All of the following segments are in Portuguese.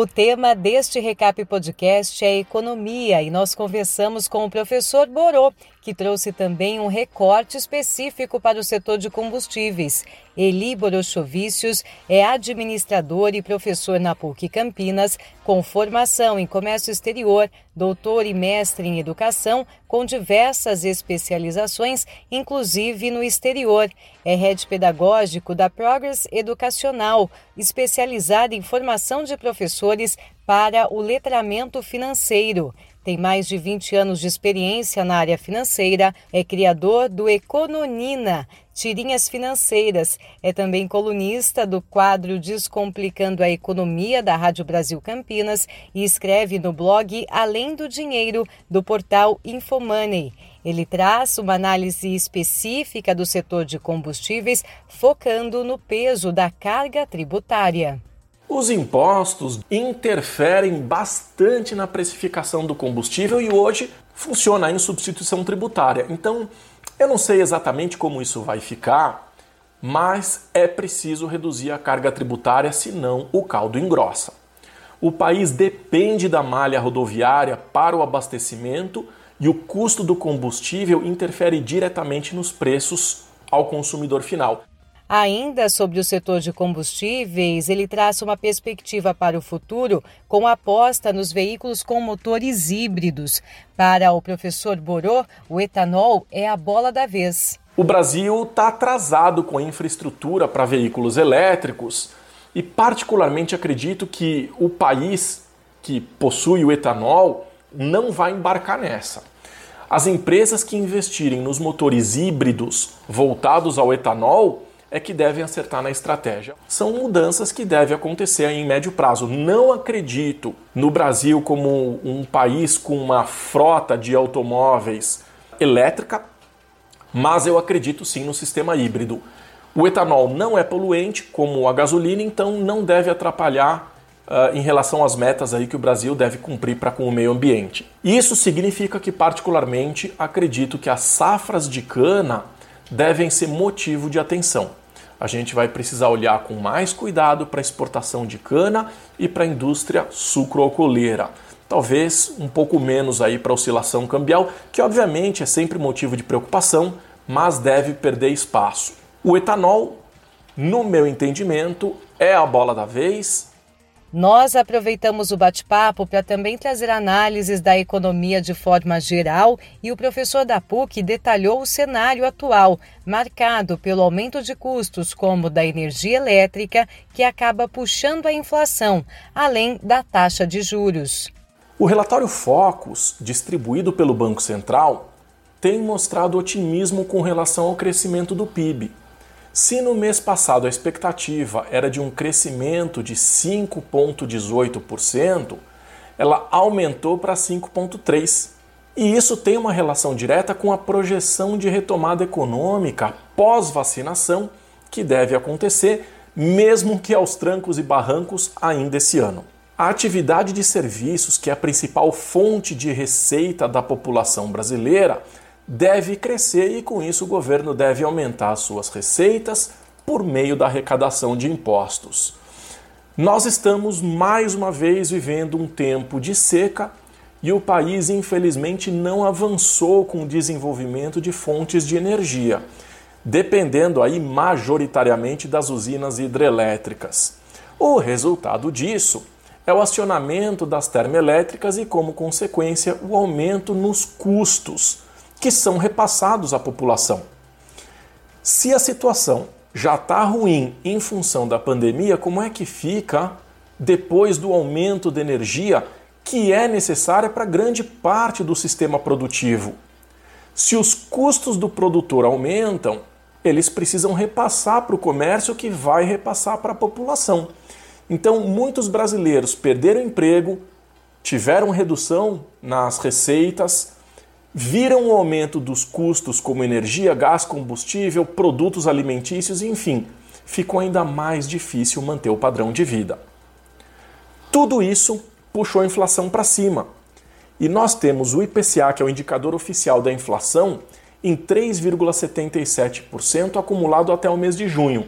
O tema deste Recap Podcast é economia e nós conversamos com o professor Borô, que trouxe também um recorte específico para o setor de combustíveis. Eli Borochovicius é administrador e professor na PUC Campinas, com formação em comércio exterior, doutor e mestre em educação, com diversas especializações, inclusive no exterior. É head pedagógico da Progress Educacional, especializada em formação de professores para o letramento financeiro. Tem mais de 20 anos de experiência na área financeira, é criador do Econonina, tirinhas financeiras. É também colunista do quadro Descomplicando a Economia da Rádio Brasil Campinas e escreve no blog Além do Dinheiro, do portal Infomoney. Ele traz uma análise específica do setor de combustíveis, focando no peso da carga tributária. Os impostos interferem bastante na precificação do combustível e hoje funciona em substituição tributária. Então, eu não sei exatamente como isso vai ficar, mas é preciso reduzir a carga tributária, senão o caldo engrossa. O país depende da malha rodoviária para o abastecimento e o custo do combustível interfere diretamente nos preços ao consumidor final. Ainda sobre o setor de combustíveis, ele traça uma perspectiva para o futuro com aposta nos veículos com motores híbridos. Para o professor Borô, o etanol é a bola da vez. O Brasil está atrasado com a infraestrutura para veículos elétricos e, particularmente, acredito que o país que possui o etanol não vai embarcar nessa. As empresas que investirem nos motores híbridos voltados ao etanol é que devem acertar na estratégia. São mudanças que devem acontecer em médio prazo. Não acredito no Brasil como um país com uma frota de automóveis elétrica, mas eu acredito sim no sistema híbrido. O etanol não é poluente como a gasolina, então não deve atrapalhar uh, em relação às metas aí que o Brasil deve cumprir para com o meio ambiente. Isso significa que, particularmente, acredito que as safras de cana devem ser motivo de atenção. A gente vai precisar olhar com mais cuidado para a exportação de cana e para a indústria sucroalcooleira. Talvez um pouco menos aí para a oscilação cambial, que obviamente é sempre motivo de preocupação, mas deve perder espaço. O etanol, no meu entendimento, é a bola da vez, nós aproveitamos o bate-papo para também trazer análises da economia de forma geral e o professor da PUC detalhou o cenário atual, marcado pelo aumento de custos, como da energia elétrica, que acaba puxando a inflação, além da taxa de juros. O relatório Focus, distribuído pelo Banco Central, tem mostrado otimismo com relação ao crescimento do PIB se no mês passado a expectativa era de um crescimento de 5,18%, ela aumentou para 5,3%. E isso tem uma relação direta com a projeção de retomada econômica pós-vacinação que deve acontecer, mesmo que aos trancos e barrancos ainda esse ano. A atividade de serviços, que é a principal fonte de receita da população brasileira, deve crescer e com isso o governo deve aumentar suas receitas por meio da arrecadação de impostos. Nós estamos mais uma vez vivendo um tempo de seca e o país infelizmente não avançou com o desenvolvimento de fontes de energia, dependendo aí majoritariamente das usinas hidrelétricas. O resultado disso é o acionamento das termoelétricas e, como consequência, o aumento nos custos que são repassados à população. Se a situação já está ruim em função da pandemia, como é que fica depois do aumento de energia que é necessária para grande parte do sistema produtivo? Se os custos do produtor aumentam, eles precisam repassar para o comércio que vai repassar para a população. Então, muitos brasileiros perderam emprego, tiveram redução nas receitas, viram o aumento dos custos como energia, gás, combustível, produtos alimentícios, enfim, ficou ainda mais difícil manter o padrão de vida. Tudo isso puxou a inflação para cima. E nós temos o IPCA, que é o indicador oficial da inflação, em 3,77% acumulado até o mês de junho.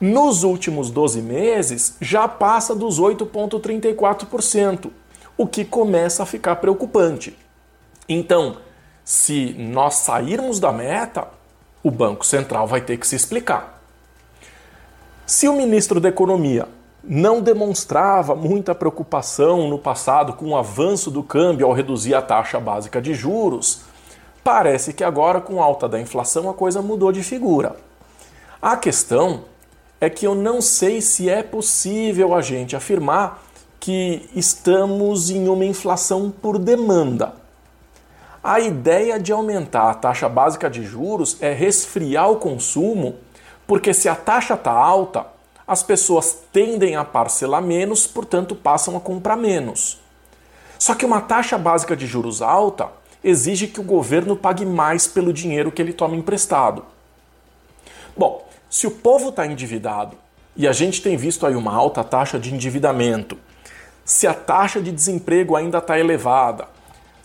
nos últimos 12 meses já passa dos 8,34%, o que começa a ficar preocupante. Então, se nós sairmos da meta, o Banco Central vai ter que se explicar. Se o ministro da Economia não demonstrava muita preocupação no passado com o avanço do câmbio ao reduzir a taxa básica de juros, parece que agora, com a alta da inflação, a coisa mudou de figura. A questão é que eu não sei se é possível a gente afirmar que estamos em uma inflação por demanda. A ideia de aumentar a taxa básica de juros é resfriar o consumo, porque se a taxa está alta, as pessoas tendem a parcelar menos, portanto passam a comprar menos. Só que uma taxa básica de juros alta exige que o governo pague mais pelo dinheiro que ele toma emprestado. Bom, se o povo está endividado e a gente tem visto aí uma alta taxa de endividamento, se a taxa de desemprego ainda está elevada,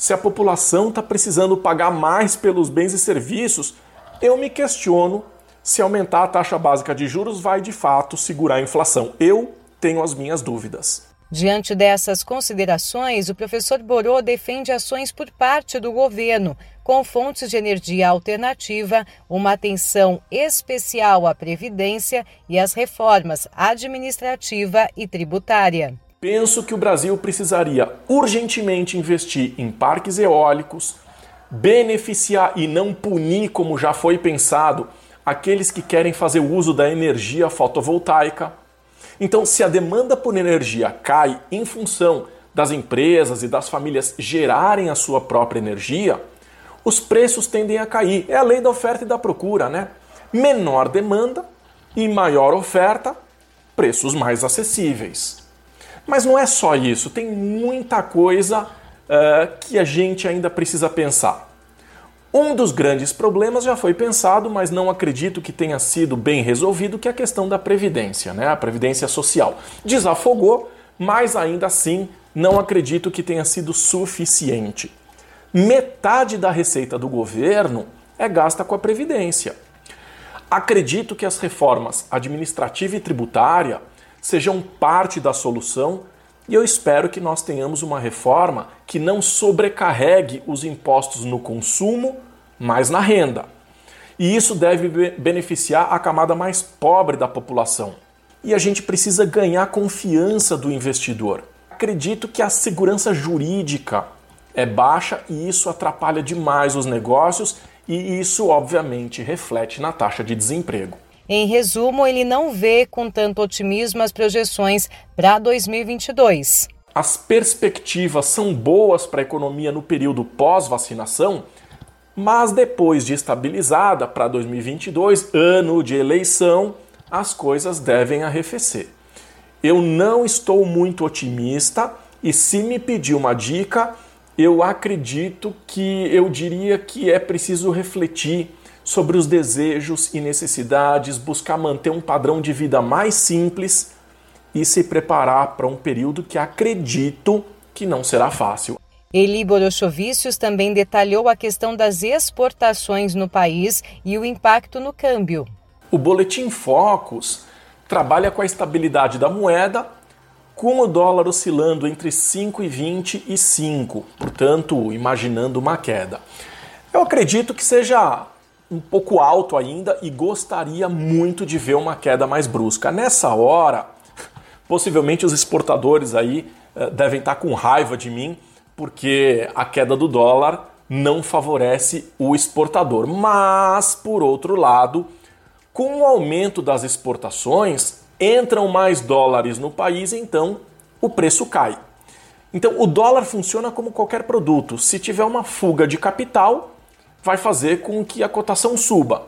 se a população está precisando pagar mais pelos bens e serviços, eu me questiono se aumentar a taxa básica de juros vai de fato segurar a inflação. Eu tenho as minhas dúvidas. Diante dessas considerações, o professor Borô defende ações por parte do governo, com fontes de energia alternativa, uma atenção especial à previdência e às reformas administrativa e tributária. Penso que o Brasil precisaria urgentemente investir em parques eólicos, beneficiar e não punir, como já foi pensado, aqueles que querem fazer uso da energia fotovoltaica então, se a demanda por energia cai em função das empresas e das famílias gerarem a sua própria energia, os preços tendem a cair. É a lei da oferta e da procura, né? Menor demanda e maior oferta, preços mais acessíveis. Mas não é só isso, tem muita coisa uh, que a gente ainda precisa pensar. Um dos grandes problemas já foi pensado, mas não acredito que tenha sido bem resolvido, que é a questão da previdência, né? A previdência social. Desafogou, mas ainda assim não acredito que tenha sido suficiente. Metade da receita do governo é gasta com a previdência. Acredito que as reformas administrativa e tributária sejam parte da solução e eu espero que nós tenhamos uma reforma que não sobrecarregue os impostos no consumo, mas na renda. E isso deve beneficiar a camada mais pobre da população. E a gente precisa ganhar confiança do investidor. Acredito que a segurança jurídica é baixa e isso atrapalha demais os negócios e isso, obviamente, reflete na taxa de desemprego. Em resumo, ele não vê com tanto otimismo as projeções para 2022. As perspectivas são boas para a economia no período pós-vacinação, mas depois de estabilizada para 2022, ano de eleição, as coisas devem arrefecer. Eu não estou muito otimista e se me pedir uma dica, eu acredito que eu diria que é preciso refletir sobre os desejos e necessidades, buscar manter um padrão de vida mais simples e se preparar para um período que acredito que não será fácil. Eli Borochovicius também detalhou a questão das exportações no país e o impacto no câmbio. O Boletim Focus trabalha com a estabilidade da moeda, com o dólar oscilando entre 5,20 e 5, portanto, imaginando uma queda. Eu acredito que seja um pouco alto ainda e gostaria muito de ver uma queda mais brusca. Nessa hora, possivelmente os exportadores aí eh, devem estar com raiva de mim, porque a queda do dólar não favorece o exportador. Mas, por outro lado, com o aumento das exportações, entram mais dólares no país, então o preço cai. Então, o dólar funciona como qualquer produto. Se tiver uma fuga de capital, vai fazer com que a cotação suba.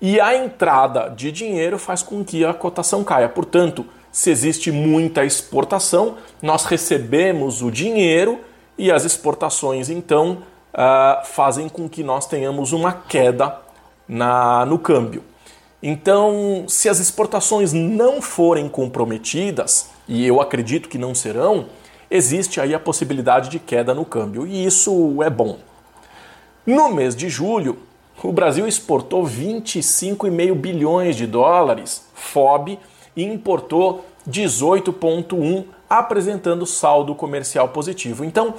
E a entrada de dinheiro faz com que a cotação caia. Portanto, se existe muita exportação, nós recebemos o dinheiro e as exportações, então, uh, fazem com que nós tenhamos uma queda na, no câmbio. Então, se as exportações não forem comprometidas, e eu acredito que não serão, existe aí a possibilidade de queda no câmbio, e isso é bom. No mês de julho, o Brasil exportou 25,5 bilhões de dólares, FOB, e importou 18,1, apresentando saldo comercial positivo. Então,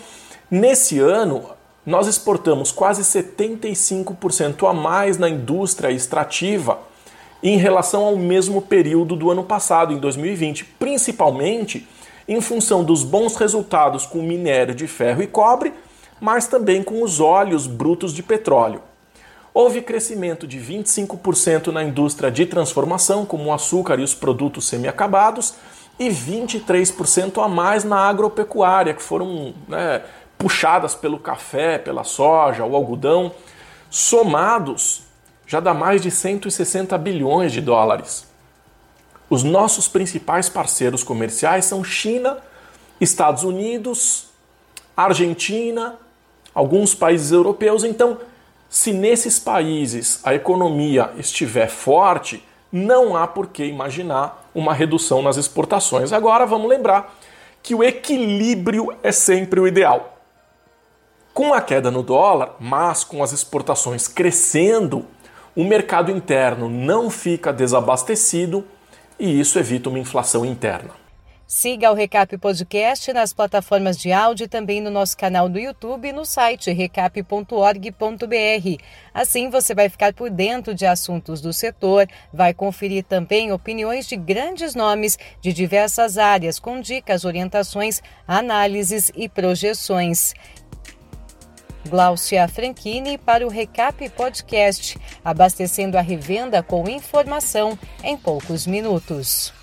nesse ano, nós exportamos quase 75% a mais na indústria extrativa em relação ao mesmo período do ano passado, em 2020, principalmente em função dos bons resultados com minério de ferro e cobre, mas também com os óleos brutos de petróleo. Houve crescimento de 25% na indústria de transformação, como o açúcar e os produtos semiacabados, e 23% a mais na agropecuária, que foram né, puxadas pelo café, pela soja, o algodão, somados já dá mais de 160 bilhões de dólares. Os nossos principais parceiros comerciais são China, Estados Unidos, Argentina, alguns países europeus. Então, se nesses países a economia estiver forte, não há por que imaginar uma redução nas exportações. Agora, vamos lembrar que o equilíbrio é sempre o ideal. Com a queda no dólar, mas com as exportações crescendo, o mercado interno não fica desabastecido e isso evita uma inflação interna. Siga o Recap Podcast nas plataformas de áudio e também no nosso canal do YouTube e no site recap.org.br. Assim você vai ficar por dentro de assuntos do setor, vai conferir também opiniões de grandes nomes de diversas áreas, com dicas, orientações, análises e projeções. Glaucia Franchini para o Recap Podcast, abastecendo a revenda com informação em poucos minutos.